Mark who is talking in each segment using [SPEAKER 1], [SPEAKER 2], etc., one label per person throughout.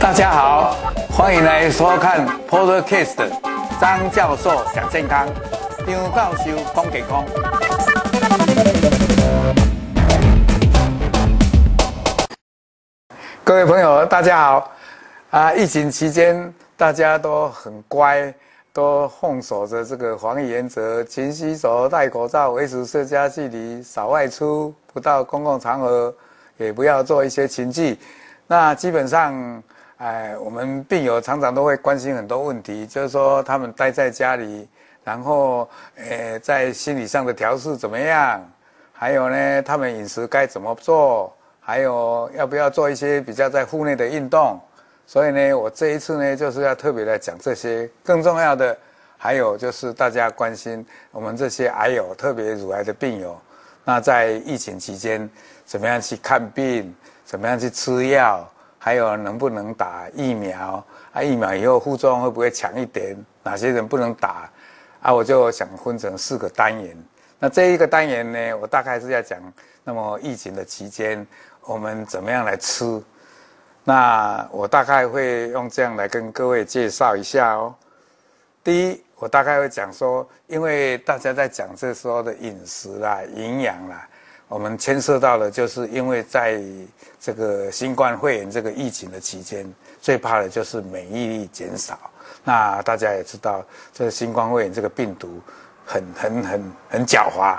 [SPEAKER 1] 大家好，欢迎来收看 Podcast 张教授讲健康，张教授讲健康。各位朋友，大家好。啊，疫情期间大家都很乖，都奉守着这个防疫原则，勤洗手、戴口罩、维持社交距离、少外出、不到公共场合，也不要做一些群聚。那基本上。哎，我们病友常常都会关心很多问题，就是说他们待在家里，然后，呃，在心理上的调试怎么样？还有呢，他们饮食该怎么做？还有要不要做一些比较在户内的运动？所以呢，我这一次呢，就是要特别来讲这些。更重要的，还有就是大家关心我们这些癌友，特别乳癌的病友，那在疫情期间，怎么样去看病？怎么样去吃药？还有能不能打疫苗？啊，疫苗以后副作用会不会强一点？哪些人不能打？啊，我就想分成四个单元。那这一个单元呢，我大概是要讲，那么疫情的期间，我们怎么样来吃？那我大概会用这样来跟各位介绍一下哦。第一，我大概会讲说，因为大家在讲这时候的饮食啦、营养啦。我们牵涉到的，就是因为在这个新冠肺炎这个疫情的期间，最怕的就是免疫力减少。那大家也知道，这个新冠肺炎这个病毒很很很很狡猾，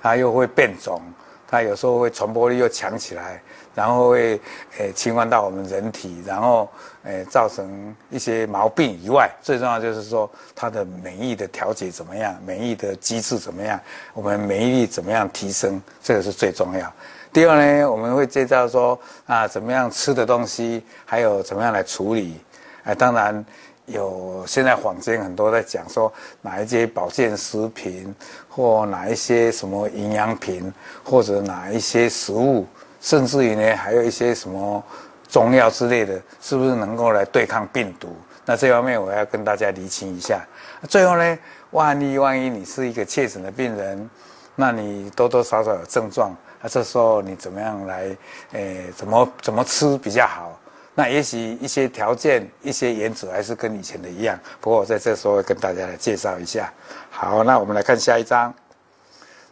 [SPEAKER 1] 它又会变种。它有时候会传播力又强起来，然后会诶侵犯到我们人体，然后诶造成一些毛病以外，最重要就是说它的免疫的调节怎么样，免疫的机制怎么样，我们免疫力怎么样提升，这个是最重要。第二呢，我们会介绍说啊，怎么样吃的东西，还有怎么样来处理。哎，当然。有现在坊间很多在讲说哪一些保健食品，或哪一些什么营养品，或者哪一些食物，甚至于呢还有一些什么中药之类的，是不是能够来对抗病毒？那这方面我要跟大家厘清一下。最后呢，万一万一你是一个确诊的病人，那你多多少少有症状，那这时候你怎么样来？诶，怎么怎么吃比较好？那也许一些条件、一些原则还是跟以前的一样，不过我在这时候跟大家来介绍一下。好，那我们来看下一章。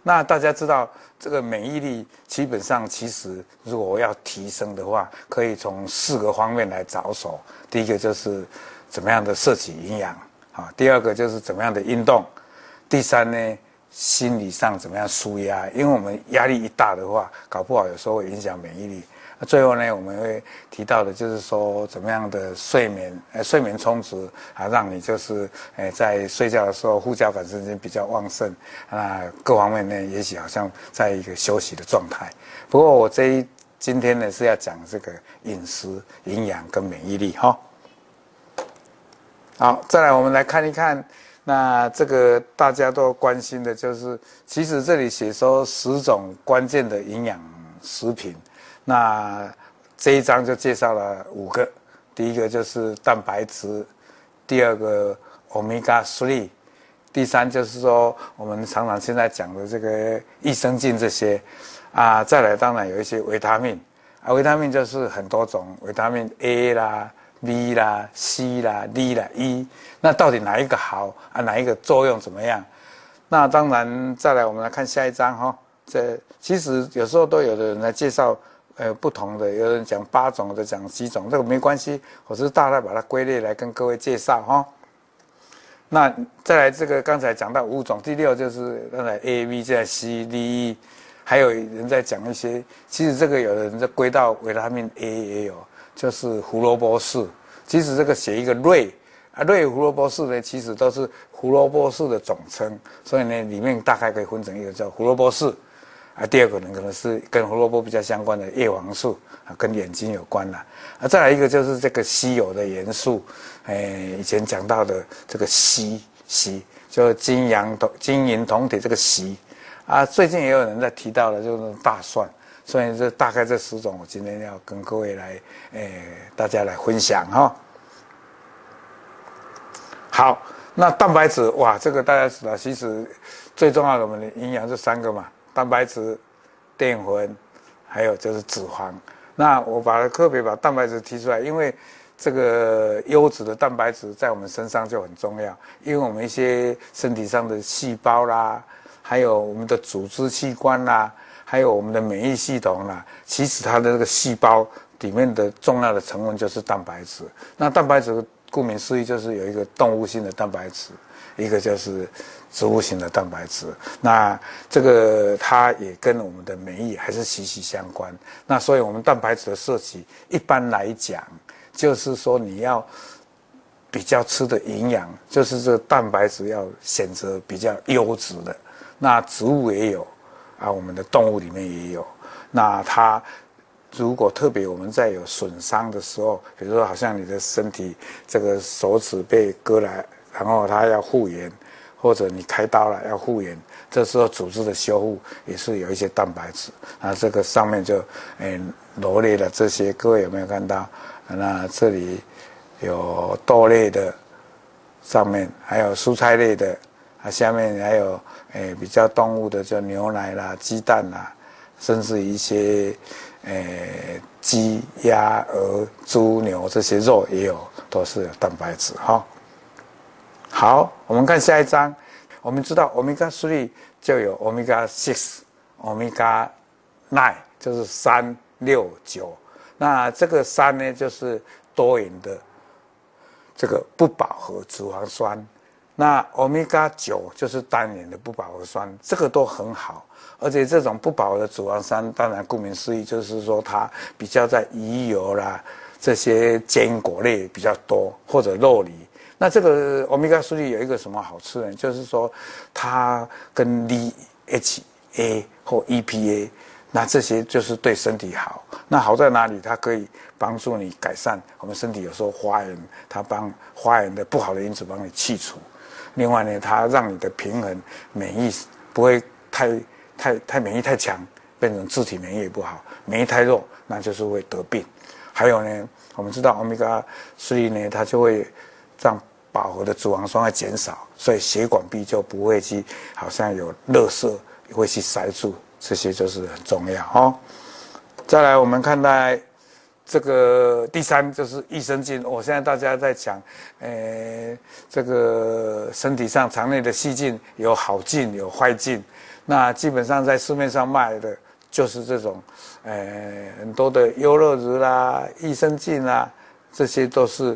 [SPEAKER 1] 那大家知道，这个免疫力基本上其实如果要提升的话，可以从四个方面来着手。第一个就是怎么样的摄取营养啊，第二个就是怎么样的运动，第三呢，心理上怎么样舒压，因为我们压力一大的话，搞不好有时候会影响免疫力。最后呢，我们会提到的，就是说怎么样的睡眠，呃，睡眠充足啊，让你就是，呃，在睡觉的时候副交感神经比较旺盛，啊，各方面呢，也许好像在一个休息的状态。不过我这一今天呢是要讲这个饮食、营养跟免疫力哈。好，再来我们来看一看，那这个大家都关心的就是，其实这里写说十种关键的营养食品。那这一章就介绍了五个，第一个就是蛋白质，第二个 Omega 3，第三就是说我们常常现在讲的这个益生菌这些，啊，再来当然有一些维他命，啊，维他命就是很多种，维他命 A 啦、B 啦、C 啦、D 啦、E，那到底哪一个好啊？哪一个作用怎么样？那当然再来我们来看下一章哈，这其实有时候都有的人来介绍。呃，不同的，有人讲八种，的讲几种，这个没关系，我是大概把它归类来跟各位介绍哈。那再来这个刚才讲到五种，第六就是刚才 A、B 加 C、D、E，还有人在讲一些，其实这个有的人在归到维他命 A 也有，就是胡萝卜素。其实这个写一个瑞啊，瑞胡萝卜素呢，其实都是胡萝卜素的总称，所以呢，里面大概可以分成一个叫胡萝卜素。啊，第二个呢，可能是跟胡萝卜比较相关的叶黄素啊，跟眼睛有关的。啊，再来一个就是这个稀有的元素，哎，以前讲到的这个硒，硒就是金阳铜金银铜铁这个硒，啊，最近也有人在提到了就是大蒜，所以这大概这十种，我今天要跟各位来，哎，大家来分享哈。好，那蛋白质哇，这个大家知道，其实最重要的我们的营养这三个嘛。蛋白质、淀粉，还有就是脂肪。那我把它特别把蛋白质提出来，因为这个优质的蛋白质在我们身上就很重要，因为我们一些身体上的细胞啦，还有我们的组织器官啦，还有我们的免疫系统啦，其实它的这个细胞里面的重要的成分就是蛋白质。那蛋白质顾名思义就是有一个动物性的蛋白质，一个就是植物型的蛋白质。那这个它也跟我们的免疫还是息息相关。那所以我们蛋白质的摄取，一般来讲，就是说你要比较吃的营养，就是这个蛋白质要选择比较优质的。那植物也有，啊，我们的动物里面也有。那它如果特别我们在有损伤的时候，比如说好像你的身体这个手指被割来，然后它要复原，或者你开刀了要复原，这时候组织的修复也是有一些蛋白质。啊，这个上面就诶罗列了这些，各位有没有看到？那这里有豆类的，上面还有蔬菜类的，啊，下面还有诶比较动物的，就牛奶啦、鸡蛋啦，甚至一些诶鸡、鸭、鹅、猪、牛这些肉也有，都是有蛋白质哈。好，我们看下一章，我们知道欧米伽三就有欧米伽六、欧米伽九，就是三六九。那这个三呢，就是多元的这个不饱和脂肪酸。那欧米伽九就是单元的不饱和酸，这个都很好。而且这种不饱和的脂肪酸，当然顾名思义，就是说它比较在鱼油啦这些坚果类比较多，或者肉里。那这个欧米伽三有一个什么好处呢？就是说它跟 DHA 或 EPA。那这些就是对身体好。那好在哪里？它可以帮助你改善我们身体有时候花炎，它帮花炎的不好的因子帮你去除。另外呢，它让你的平衡免疫不会太太太免疫太强，变成自体免疫也不好；免疫太弱，那就是会得病。还有呢，我们知道欧米伽三呢，它就会让饱和的脂肪酸会减少，所以血管壁就不会去好像有垃圾会去塞住。这些就是很重要哦。再来，我们看待这个第三就是益生菌。我现在大家在讲，呃，这个身体上肠内的细菌有好菌有坏菌。那基本上在市面上卖的就是这种，呃，很多的优乐乳啦、益生菌啦，这些都是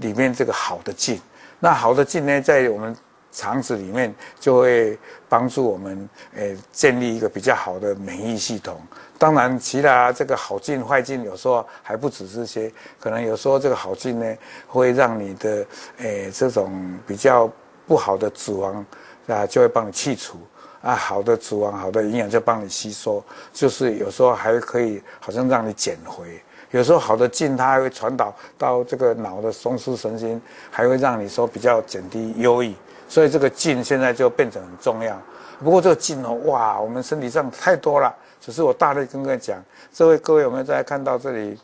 [SPEAKER 1] 里面这个好的菌。那好的菌呢，在我们。肠子里面就会帮助我们，诶，建立一个比较好的免疫系统。当然，其他这个好菌坏菌有时候还不止这些，可能有时候这个好菌呢，会让你的，诶，这种比较不好的脂肪啊，就会帮你去除啊，好的脂肪、好的营养就帮你吸收，就是有时候还可以好像让你减肥。有时候好的劲它还会传导到这个脑的中枢神经，还会让你说比较减低忧郁。所以这个劲现在就变成很重要。不过这个劲哦，哇，我们身体上太多了。只是我大力跟各位讲，这位各位有没有在看到这里？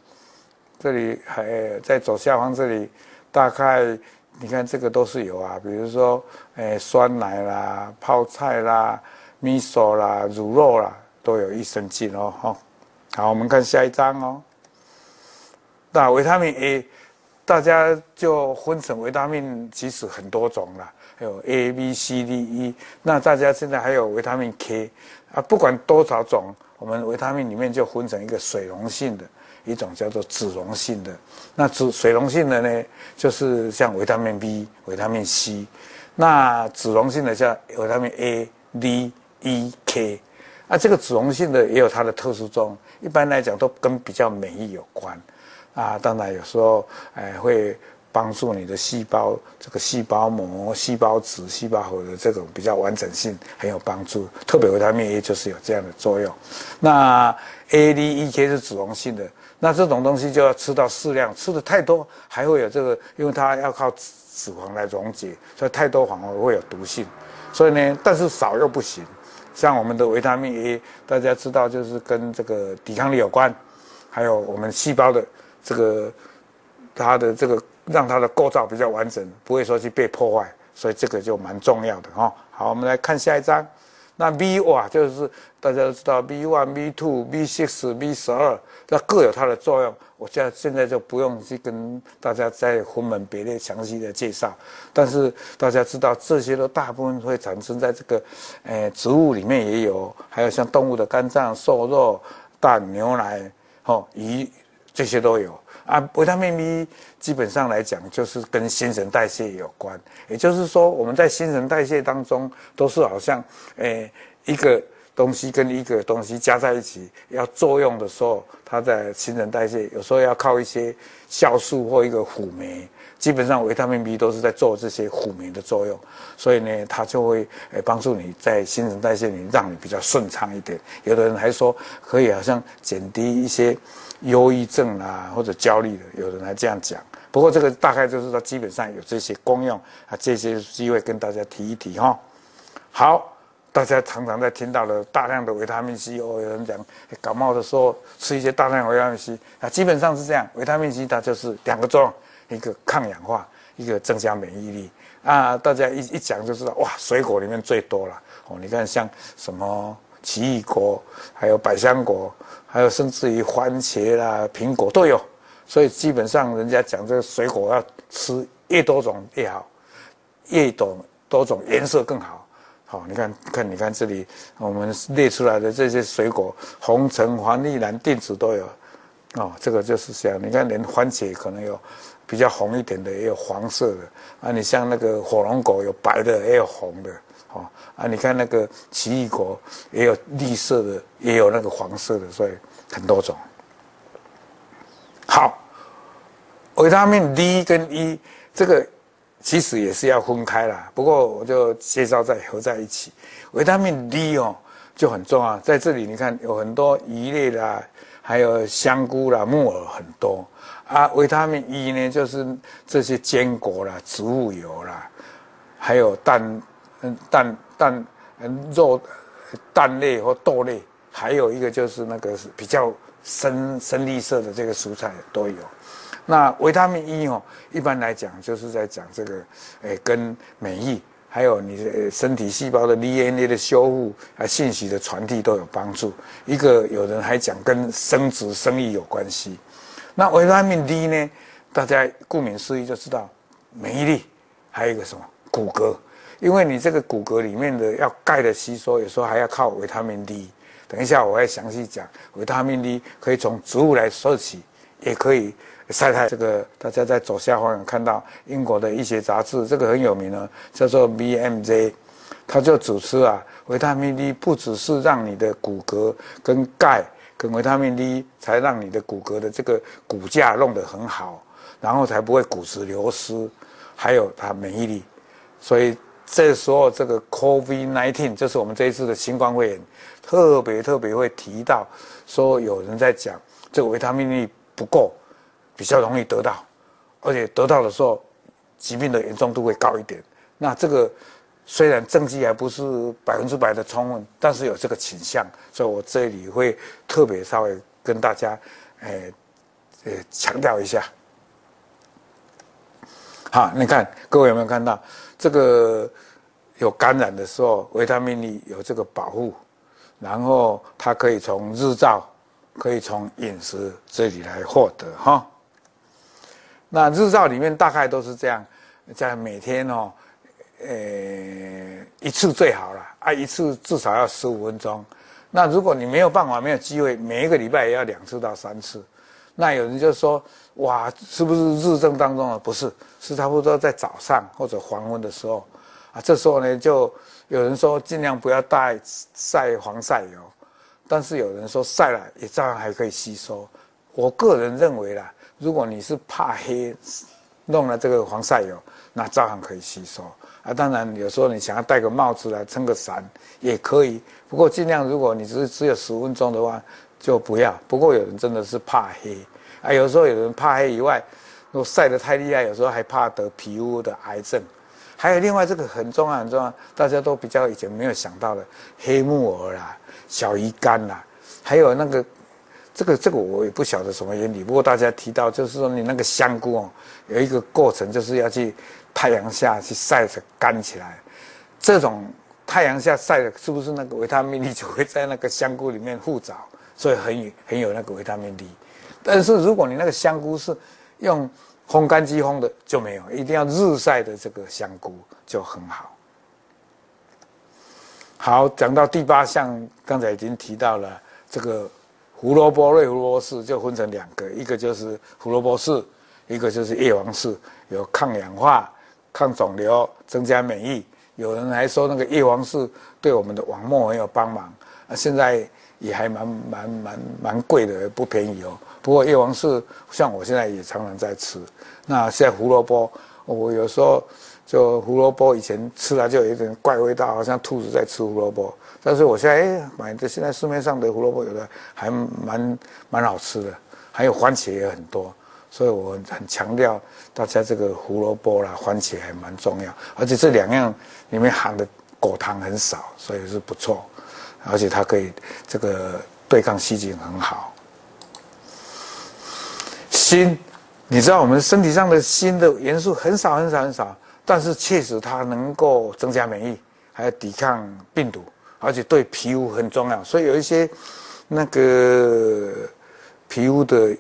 [SPEAKER 1] 这里还在左下方这里，大概你看这个都是有啊。比如说，诶，酸奶啦、泡菜啦、米索啦、乳酪啦，都有益生菌哦。好，好，我们看下一张哦。那维他命 A，大家就分成维他命，其实很多种了。有 A、B、C、D、E，那大家现在还有维他命 K 啊，不管多少种，我们维他命里面就分成一个水溶性的，一种叫做脂溶性的。那脂水溶性的呢，就是像维他命 B、维他命 C，那脂溶性的叫维他命 A、D、E、K。啊，这个脂溶性的也有它的特殊作用，一般来讲都跟比较免疫有关。啊，当然有时候哎会。帮助你的细胞，这个细胞膜、细胞质、细胞核的这种比较完整性很有帮助。特别维他命 A 就是有这样的作用。那 A、D、E、K 是脂溶性的，那这种东西就要吃到适量，吃的太多还会有这个，因为它要靠脂肪来溶解，所以太多反而会有毒性。所以呢，但是少又不行。像我们的维他命 A，大家知道就是跟这个抵抗力有关，还有我们细胞的这个它的这个。让它的构造比较完整，不会说去被破坏，所以这个就蛮重要的哈。好，我们来看下一章。那 B 哇，就是大家都知道 V one、V two、V six、V 十二，那各有它的作用。我现在现在就不用去跟大家再分门别类详细的介绍。但是大家知道，这些都大部分会产生在这个，呃，植物里面也有，还有像动物的肝脏、瘦肉、蛋、牛奶、哦鱼这些都有。啊，维他命 B 基本上来讲就是跟新陈代谢有关，也就是说我们在新陈代谢当中都是好像，诶一个东西跟一个东西加在一起要作用的时候，它在新陈代谢有时候要靠一些酵素或一个辅酶，基本上维他命 B 都是在做这些辅酶的作用，所以呢，它就会诶帮助你在新陈代谢里让你比较顺畅一点。有的人还说可以好像减低一些。忧郁症啊，或者焦虑的，有人还这样讲。不过这个大概就是说，基本上有这些功用啊，这些机会跟大家提一提哈。好，大家常常在听到了大量的维他命 C，哦，有人讲感冒的时候吃一些大量维他命 C 啊，基本上是这样。维他命 C 它就是两个作用，一个抗氧化，一个增加免疫力啊。大家一一讲就知道，哇，水果里面最多了哦。你看像什么奇异果，还有百香果。还有甚至于番茄啦、苹果都有，所以基本上人家讲这个水果要吃越多种越好，越多多种颜色更好。好，你看看，你看这里我们列出来的这些水果，红橙黄绿蓝靛紫都有。哦，这个就是像你看，连番茄可能有比较红一点的，也有黄色的啊。你像那个火龙果有白的，也有红的。哦啊，你看那个奇异果也有绿色的，也有那个黄色的，所以很多种。好，维他命 D 跟 E 这个其实也是要分开啦，不过我就介绍再合在一起。维他命 D 哦就很重要，在这里你看有很多鱼类啦，还有香菇啦、木耳很多啊。维他命 E 呢，就是这些坚果啦、植物油啦，还有蛋。嗯，蛋蛋嗯肉蛋类或豆类，还有一个就是那个比较深深绿色的这个蔬菜都有。那维他命 E 哦，一般来讲就是在讲这个，诶，跟免疫还有你的身体细胞的 DNA 的修复啊，信息的传递都有帮助。一个有人还讲跟生殖生育有关系。那维他命 D 呢，大家顾名思义就知道免疫力，还有一个什么骨骼。因为你这个骨骼里面的要钙的吸收，有时候还要靠维他命 D。等一下我会详细讲，维他命 D 可以从植物来摄取，也可以晒太。这个大家在左下方有看到英国的医学杂志，这个很有名的，叫做 BMJ，他就指出啊，维他命 D 不只是让你的骨骼跟钙跟维他命 D 才让你的骨骼的这个骨架弄得很好，然后才不会骨质流失，还有它免疫力，所以。这时候，这个 COVID-19 就是我们这一次的新冠肺炎，特别特别会提到，说有人在讲这个维他命 D 不够，比较容易得到，而且得到的时候，疾病的严重度会高一点。那这个虽然证据还不是百分之百的充分，但是有这个倾向，所以我这里会特别稍微跟大家，诶，呃，强调一下。好，你看各位有没有看到？这个有感染的时候，维他命 D 有这个保护，然后它可以从日照，可以从饮食这里来获得哈。那日照里面大概都是这样，在每天哦，呃，一次最好了啊，一次至少要十五分钟。那如果你没有办法，没有机会，每一个礼拜也要两次到三次。那有人就说，哇，是不是日正当中啊？不是，是差不多在早上或者黄昏的时候，啊，这时候呢，就有人说尽量不要带晒防晒油，但是有人说晒了也照样还可以吸收。我个人认为啦，如果你是怕黑，弄了这个防晒油，那照样可以吸收。啊，当然有时候你想要戴个帽子来撑个伞也可以，不过尽量如果你只是只有十分钟的话。就不要。不过有人真的是怕黑啊，有时候有人怕黑以外，如果晒得太厉害，有时候还怕得皮肤的癌症。还有另外这个很重要很重要，大家都比较以前没有想到的黑木耳啦、小鱼干呐，还有那个这个这个我也不晓得什么原理。不过大家提到就是说你那个香菇哦，有一个过程就是要去太阳下去晒着干起来，这种。太阳下晒的，是不是那个维他命 D 就会在那个香菇里面附着，所以很有很有那个维他命 D。但是如果你那个香菇是用烘干机烘的，就没有，一定要日晒的这个香菇就很好。好，讲到第八项，刚才已经提到了这个胡萝卜、瑞胡萝卜丝就分成两个，一个就是胡萝卜丝，一个就是叶黄素，有抗氧化、抗肿瘤、增加免疫。有人还说那个叶黄素对我们的网膜很有帮忙，啊，现在也还蛮蛮蛮蛮贵的，不便宜哦。不过叶黄素像我现在也常常在吃。那现在胡萝卜，我有时候。就胡萝卜以前吃了就有一点怪味道，好像兔子在吃胡萝卜。但是我现在哎买的现在市面上的胡萝卜有的还蛮蛮好吃的，还有番茄也很多，所以我很强调大家这个胡萝卜啦、番茄还蛮重要，而且这两样里面含的果糖很少，所以是不错，而且它可以这个对抗细菌很好。锌，你知道我们身体上的锌的元素很少很少很少。但是确实它能够增加免疫，还有抵抗病毒，而且对皮肤很重要。所以有一些那个皮肤的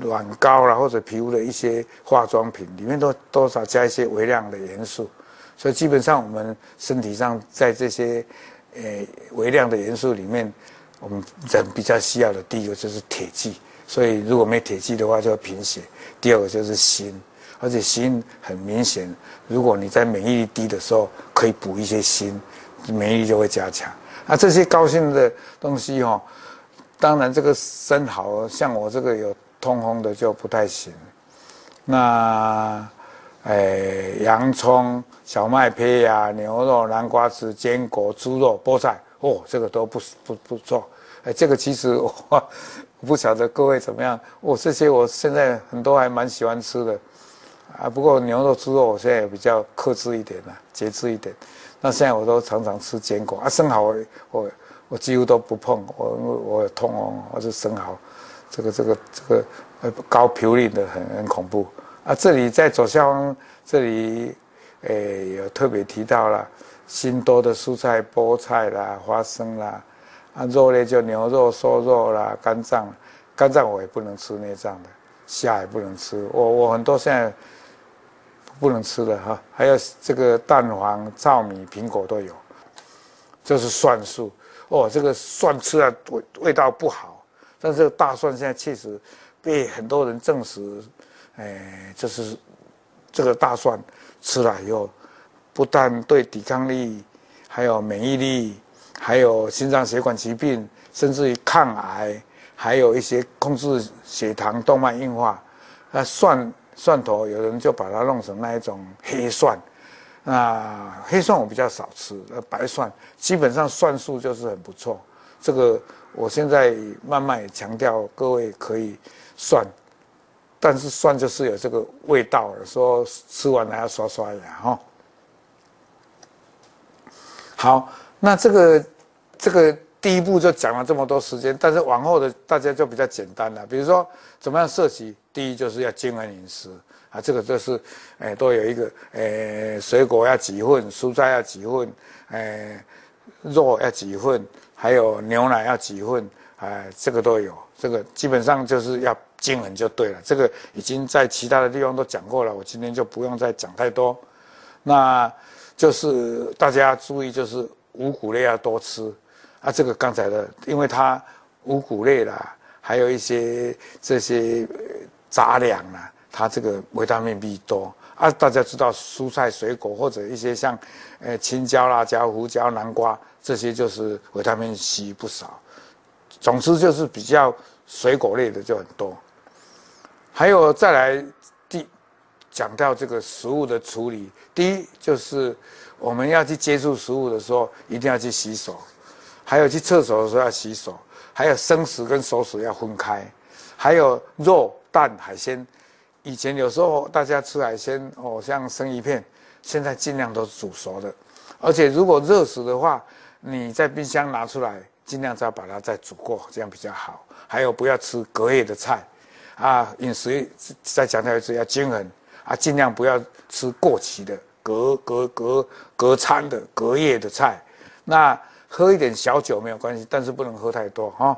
[SPEAKER 1] 软膏啦，或者皮肤的一些化妆品里面都多少加一些微量的元素。所以基本上我们身体上在这些呃微量的元素里面，我们人比较需要的第一个就是铁剂。所以如果没铁剂的话，就要贫血。第二个就是锌。而且锌很明显，如果你在免疫力低的时候，可以补一些锌，免疫力就会加强。啊这些高锌的东西哦，当然这个生蚝像我这个有痛风的就不太行。那，哎，洋葱、小麦胚芽、牛肉、南瓜子、坚果、猪肉、菠菜，哦，这个都不不不错。哎，这个其实我，我不晓得各位怎么样，我、哦、这些我现在很多还蛮喜欢吃的。啊，不过牛肉、猪肉我现在也比较克制一点了，节制一点。那现在我都常常吃坚果啊，生蚝我我我几乎都不碰，我我有痛哦，我是生蚝，这个这个这个呃高嘌呤的很很恐怖啊。这里在左下方这里，诶有特别提到了新多的蔬菜，菠菜啦、花生啦，啊肉类就牛肉、瘦肉啦、肝脏，肝脏我也不能吃内脏的，虾也不能吃，我我很多现在。不能吃的哈，还有这个蛋黄、糙米、苹果都有，这是蒜素哦。这个蒜吃了味味道不好，但是这个大蒜现在确实被很多人证实，哎，就是这个大蒜吃了以后，不但对抵抗力、还有免疫力、还有心脏血管疾病，甚至于抗癌，还有一些控制血糖、动脉硬化，那蒜。蒜头有人就把它弄成那一种黑蒜，那黑蒜我比较少吃，呃，白蒜基本上蒜素就是很不错。这个我现在慢慢也强调各位可以蒜，但是蒜就是有这个味道，说吃完还要刷刷牙哈。好，那这个这个。第一步就讲了这么多时间，但是往后的大家就比较简单了。比如说怎么样摄取，第一就是要均衡饮食啊，这个就是，哎，都有一个，哎，水果要几份，蔬菜要几份，哎，肉要几份，还有牛奶要几份，哎，这个都有，这个基本上就是要均衡就对了。这个已经在其他的地方都讲过了，我今天就不用再讲太多。那就是大家注意，就是五谷类要多吃。啊，这个刚才的，因为它五谷类啦，还有一些这些杂粮啦，它这个维他命 B 多啊。大家知道蔬菜水果或者一些像，呃，青椒、辣椒、胡椒、南瓜这些就是维他命 C 不少。总之就是比较水果类的就很多。还有再来第讲到这个食物的处理，第一就是我们要去接触食物的时候，一定要去洗手。还有去厕所的时候要洗手，还有生食跟熟食要分开，还有肉、蛋、海鲜。以前有时候大家吃海鲜哦，像生鱼片，现在尽量都是煮熟的。而且如果热食的话，你在冰箱拿出来，尽量再把它再煮过，这样比较好。还有不要吃隔夜的菜，啊，饮食再强调一次要均衡啊，尽量不要吃过期的隔隔隔隔餐的隔夜的菜。那喝一点小酒没有关系，但是不能喝太多哈。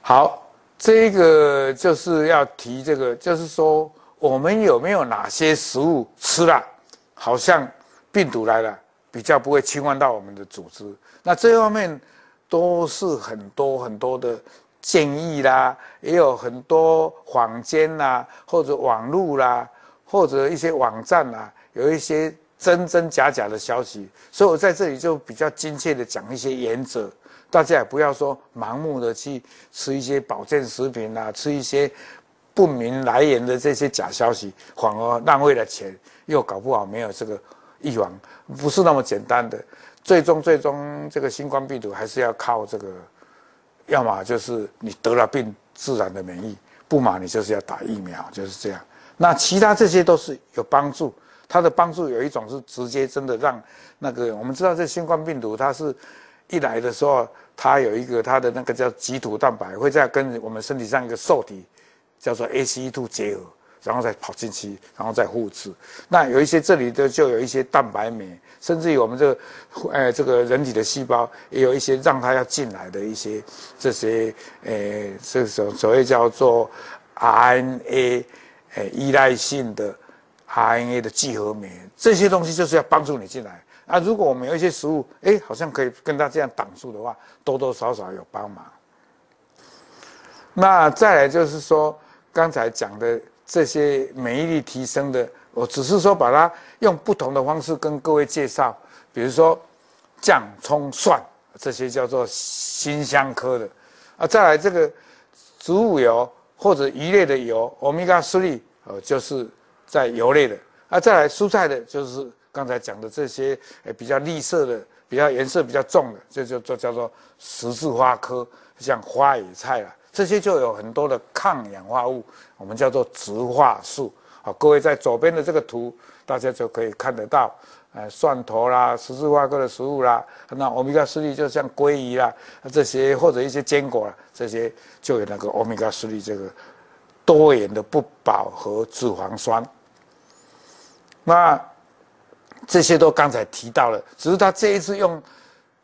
[SPEAKER 1] 好，这个就是要提这个，就是说我们有没有哪些食物吃了，好像病毒来了，比较不会侵犯到我们的组织。那这方面都是很多很多的建议啦，也有很多坊间啦，或者网络啦，或者一些网站啦，有一些真真假假的消息。所以我在这里就比较精确的讲一些原则。大家也不要说盲目的去吃一些保健食品啊，吃一些不明来源的这些假消息，反而浪费了钱，又搞不好没有这个预防，不是那么简单的。最终，最终这个新冠病毒还是要靠这个，要么就是你得了病自然的免疫，不嘛你就是要打疫苗，就是这样。那其他这些都是有帮助，它的帮助有一种是直接真的让那个我们知道这新冠病毒它是。一来的时候，它有一个它的那个叫棘突蛋白，会在跟我们身体上一个受体叫做 ACE2 结合，然后再跑进去，然后再复制。那有一些这里的就有一些蛋白酶，甚至于我们这个，呃，这个人体的细胞也有一些让它要进来的一些这些，呃，这种所谓叫做 RNA，呃，依赖性的 RNA 的聚合酶，这些东西就是要帮助你进来。啊，如果我们有一些食物，哎，好像可以跟它这样挡住的话，多多少少有帮忙。那再来就是说，刚才讲的这些免疫力提升的，我只是说把它用不同的方式跟各位介绍，比如说姜、葱、蒜这些叫做辛香科的。啊，再来这个植物油或者鱼类的油，Omega 3，呃，就是在油类的。啊，再来蔬菜的，就是。刚才讲的这些，哎，比较绿色的、比较颜色比较重的，这就就叫做十字花科，像花野菜啦，这些就有很多的抗氧化物，我们叫做植化素。好，各位在左边的这个图，大家就可以看得到，呃，蒜头啦，十字花科的食物啦，那欧米伽三粒就像鲑鱼啦，这些或者一些坚果啦，这些就有那个欧米伽三粒这个多元的不饱和脂肪酸。那这些都刚才提到了，只是他这一次用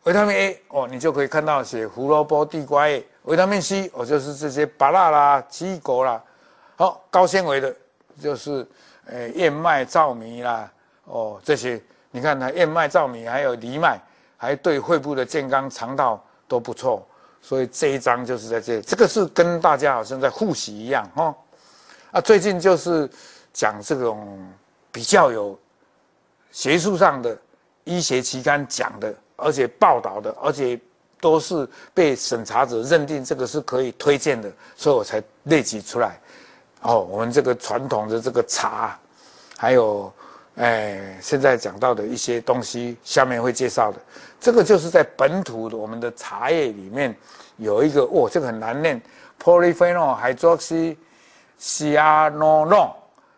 [SPEAKER 1] 维他命 A 哦，你就可以看到写胡萝卜、地瓜叶，维他命 C 哦，就是这些芭乐啦、奇异果啦，好、哦、高纤维的，就是呃燕麦、糙米啦，哦这些，你看它燕麦、糙米还有藜麦，还对肺部的健康、肠道都不错，所以这一章就是在这里，这个是跟大家好像在复习一样、哦，啊最近就是讲这种比较有。学术上的医学期刊讲的，而且报道的，而且都是被审查者认定这个是可以推荐的，所以我才列举出来。哦，我们这个传统的这个茶，还有，哎，现在讲到的一些东西，下面会介绍的。这个就是在本土的我们的茶叶里面有一个，哦，这个很难念，Polyphenol hydroxycyanone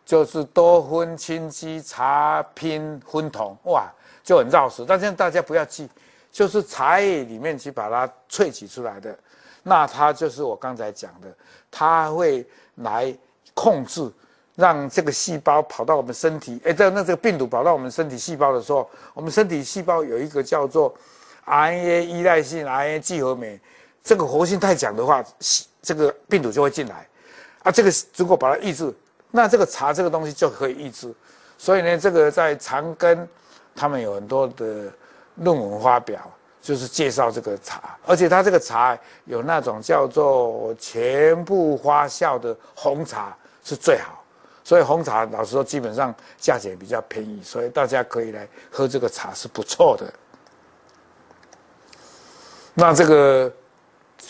[SPEAKER 1] 就是多酚氢基茶拼酚酮，哇，就很绕舌。但是大家不要记，就是茶叶里面去把它萃取出来的，那它就是我刚才讲的，它会来控制，让这个细胞跑到我们身体，哎，这那这个病毒跑到我们身体细胞的时候，我们身体细胞有一个叫做 RNA 依赖性 RNA 聚合酶，这个活性太强的话，这个病毒就会进来，啊，这个如果把它抑制。那这个茶这个东西就可以抑制，所以呢，这个在长庚，他们有很多的论文发表，就是介绍这个茶，而且它这个茶有那种叫做全部发酵的红茶是最好，所以红茶老实说基本上价钱比较便宜，所以大家可以来喝这个茶是不错的。那这个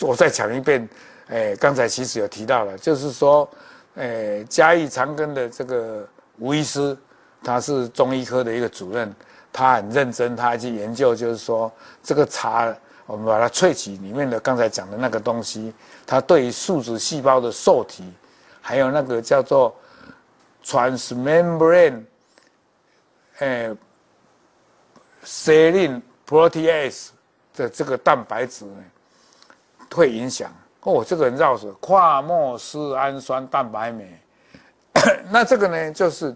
[SPEAKER 1] 我再讲一遍，哎，刚才其实有提到了，就是说。诶，嘉义长庚的这个吴医师，他是中医科的一个主任，他很认真，他还去研究，就是说这个茶，我们把它萃取里面的刚才讲的那个东西，它对于树脂细胞的受体，还有那个叫做 transmembrane，诶，serine protease 的这个蛋白质呢，会影响。哦，这个很绕舌，跨莫斯氨酸蛋白酶。那这个呢，就是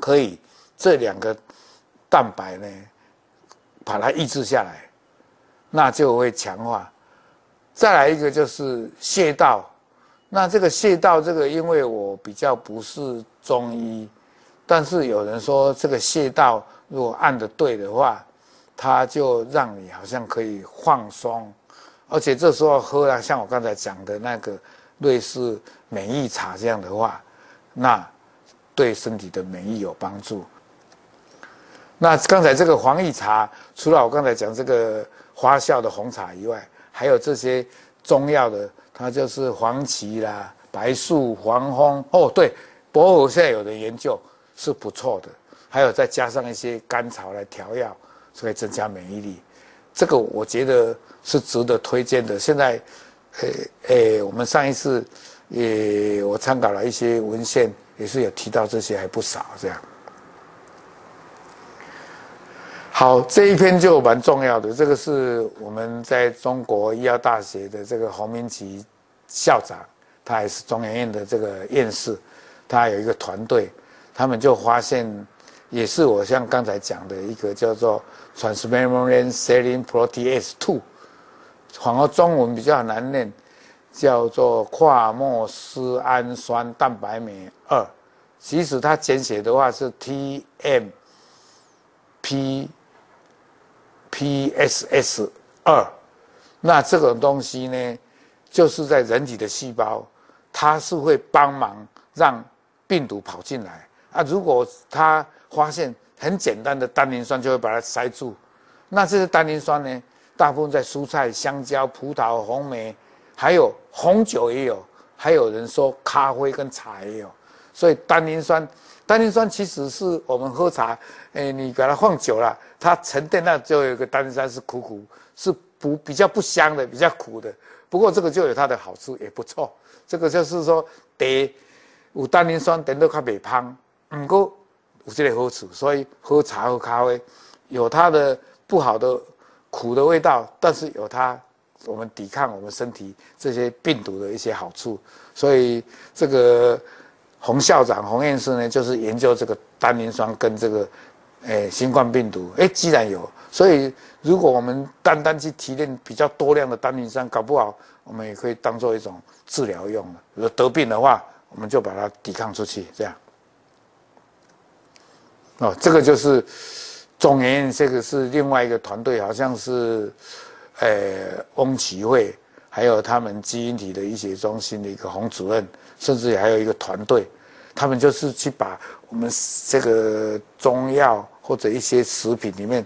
[SPEAKER 1] 可以这两个蛋白呢，把它抑制下来，那就会强化。再来一个就是泻道，那这个泻道这个，因为我比较不是中医，但是有人说这个泻道如果按的对的话，它就让你好像可以放松，而且这时候喝了像我刚才讲的那个类似免疫茶这样的话，那对身体的免疫有帮助。那刚才这个黄益茶，除了我刚才讲这个花笑的红茶以外，还有这些中药的，它就是黄芪啦、白术、黄蜂。哦，对，薄荷现在有的研究是不错的。还有再加上一些甘草来调药，可以增加免疫力。这个我觉得是值得推荐的。现在，诶诶，我们上一次也我参考了一些文献，也是有提到这些还不少这样。好，这一篇就蛮重要的。这个是我们在中国医药大学的这个洪明吉校长，他也是中研院的这个院士，他有一个团队，他们就发现，也是我像刚才讲的一个叫做 transmembrane serine protease two，反而中文比较难念，叫做跨莫斯氨酸蛋白酶二，其实它简写的话是 T M P。PSS 二，那这种东西呢，就是在人体的细胞，它是会帮忙让病毒跑进来啊。如果它发现很简单的单磷酸，就会把它塞住。那这些单磷酸呢，大部分在蔬菜、香蕉、葡萄、红莓，还有红酒也有，还有人说咖啡跟茶也有。所以单磷酸。单磷酸其实是我们喝茶，诶，你把它放久了，它沉淀，那就有一个单磷酸是苦苦，是不比较不香的，比较苦的。不过这个就有它的好处，也不错。这个就是说，得有单磷酸，等到较袂胖，不过有这个好处。所以喝茶喝咖啡，有它的不好的苦的味道，但是有它我们抵抗我们身体这些病毒的一些好处。所以这个。洪校长、洪院士呢，就是研究这个单宁酸跟这个，诶、新冠病毒。诶，既然有，所以如果我们单单去提炼比较多量的单宁酸，搞不好我们也可以当做一种治疗用的。如果得病的话，我们就把它抵抗出去，这样。哦，这个就是中研，这个是另外一个团队，好像是，诶、欸，翁启慧，还有他们基因体的医学中心的一个洪主任。甚至还有一个团队，他们就是去把我们这个中药或者一些食品里面，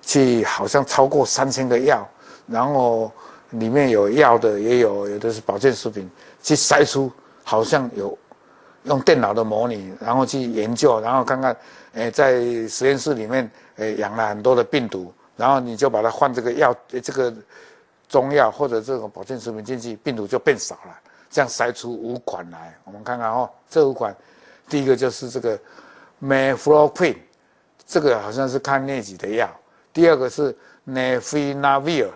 [SPEAKER 1] 去好像超过三千个药，然后里面有药的，也有有的是保健食品，去筛出好像有用电脑的模拟，然后去研究，然后看看，诶，在实验室里面，诶，养了很多的病毒，然后你就把它换这个药，这个中药或者这种保健食品进去，病毒就变少了。这样筛出五款来，我们看看哦，这五款，第一个就是这个 m e f l o q u i n 这个好像是抗疟疾的药；第二个是 Lopinavir，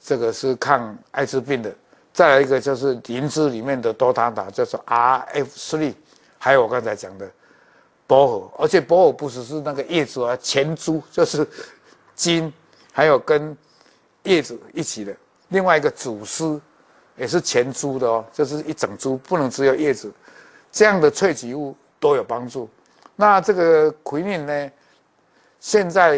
[SPEAKER 1] 这个是抗艾滋病的；再来一个就是灵芝里面的多糖塔，叫做 RF3；还有我刚才讲的薄荷，而且薄荷不只是那个叶子啊，全株就是茎，还有跟叶子一起的；另外一个主丝。也是全株的哦，就是一整株，不能只有叶子，这样的萃取物都有帮助。那这个奎宁呢？现在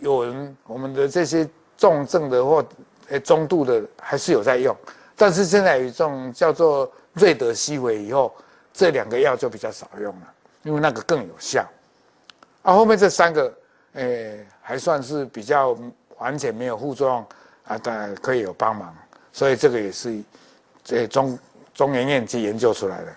[SPEAKER 1] 有人我们的这些重症的或诶中度的还是有在用，但是现在有一种叫做瑞德西韦以后，这两个药就比较少用了，因为那个更有效。啊，后面这三个诶还算是比较完全没有副作用啊，当然可以有帮忙。所以这个也是，这中中研院去研究出来的。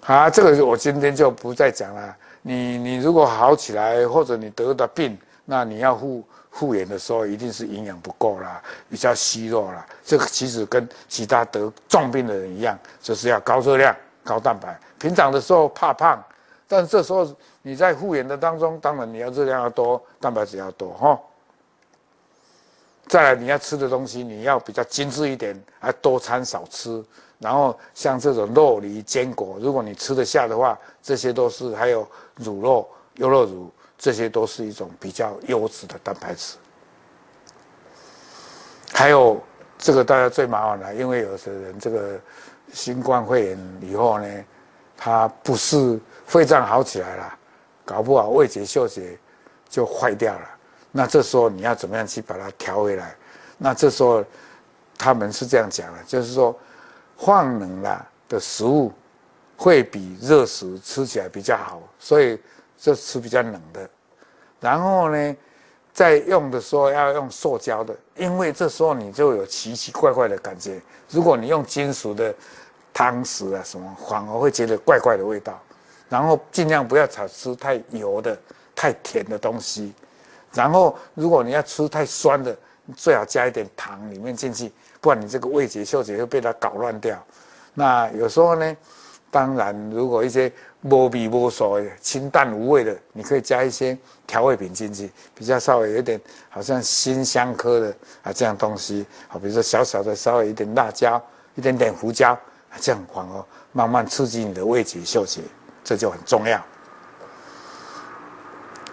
[SPEAKER 1] 好，这个我今天就不再讲了。你你如果好起来，或者你得的病，那你要付复原的时候，一定是营养不够啦，比较虚弱啦。这个其实跟其他得重病的人一样，就是要高热量、高蛋白。平常的时候怕胖，但这时候你在复原的当中，当然你要热量要多，蛋白质要多哈。再来你要吃的东西，你要比较精致一点，啊，多餐少吃。然后像这种肉梨坚果，如果你吃得下的话，这些都是还有乳肉、优酪乳，这些都是一种比较优质的蛋白质。还有这个大家最麻烦了，因为有些人这个新冠肺炎以后呢，他不是肺脏好起来了，搞不好味觉嗅觉就坏掉了。那这时候你要怎么样去把它调回来？那这时候他们是这样讲的，就是说。放冷了的食物会比热食吃起来比较好，所以这吃比较冷的。然后呢，在用的时候要用塑胶的，因为这时候你就有奇奇怪怪的感觉。如果你用金属的汤匙啊什么，反而会觉得怪怪的味道。然后尽量不要炒吃太油的、太甜的东西。然后如果你要吃太酸的，最好加一点糖里面进去。不然你这个味觉、嗅觉会被它搞乱掉。那有时候呢，当然如果一些无味无所谓、清淡无味的，你可以加一些调味品进去，比较稍微有点好像辛香科的啊这样东西。好，比如说小小的稍微一点辣椒，一点点胡椒啊，这样反而慢慢刺激你的味觉、嗅觉，这就很重要。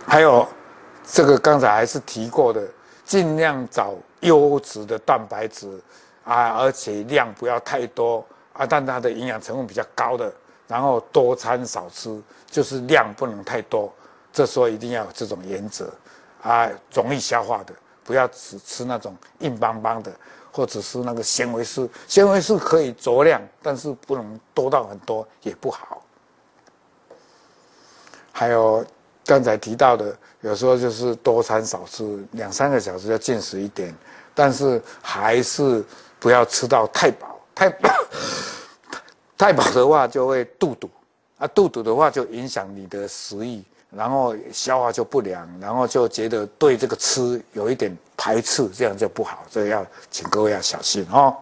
[SPEAKER 1] 还有这个刚才还是提过的，尽量找优质的蛋白质。啊，而且量不要太多啊，但它的营养成分比较高的，然后多餐少吃，就是量不能太多。这时候一定要有这种原则啊，容易消化的，不要只吃那种硬邦邦的，或者是那个纤维素。纤维素可以酌量，但是不能多到很多，也不好。还有刚才提到的，有时候就是多餐少吃，两三个小时要进食一点，但是还是。不要吃到太饱，太饱，太饱的话就会肚肚，啊，肚肚的话就影响你的食欲，然后消化就不良，然后就觉得对这个吃有一点排斥，这样就不好，这个要请各位要小心哦。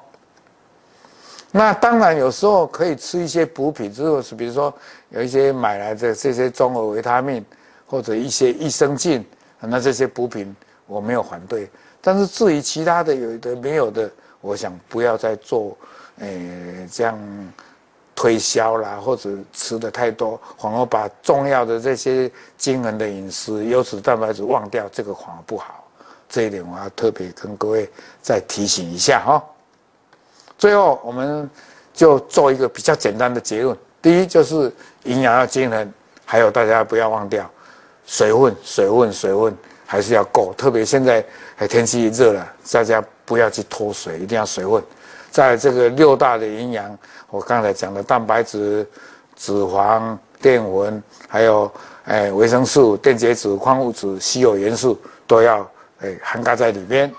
[SPEAKER 1] 那当然有时候可以吃一些补品，就是比如说有一些买来的这些综合维他命或者一些益生菌，那这些补品我没有反对，但是至于其他的有的没有的。我想不要再做，诶、这样推销啦，或者吃的太多，反而把重要的这些均衡的饮食、优质蛋白质忘掉，这个反而不好。这一点我要特别跟各位再提醒一下哈。最后，我们就做一个比较简单的结论：第一，就是营养要均衡，还有大家不要忘掉水分，水分，水分还是要够。特别现在还天气热了，大家。不要去脱水，一定要水分。在这个六大的营养，我刚才讲的蛋白质、脂肪、淀粉，还有诶维生素、电解质、矿物质、稀有元素，都要诶涵盖在里边。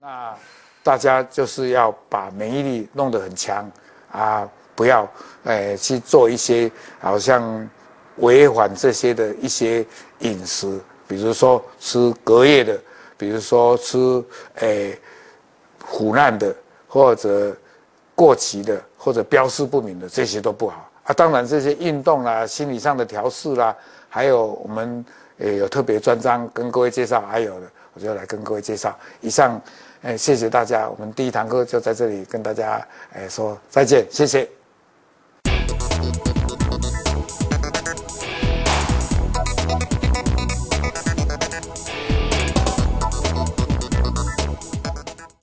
[SPEAKER 1] 那大家就是要把免疫力弄得很强啊，不要诶去做一些好像违反这些的一些饮食，比如说吃隔夜的，比如说吃诶。腐烂的，或者过期的，或者标识不明的，这些都不好啊。当然，这些运动啦、心理上的调试啦，还有我们也有特别专章跟各位介绍，还有的我就来跟各位介绍。以上，哎，谢谢大家，我们第一堂课就在这里跟大家诶说再见，谢谢。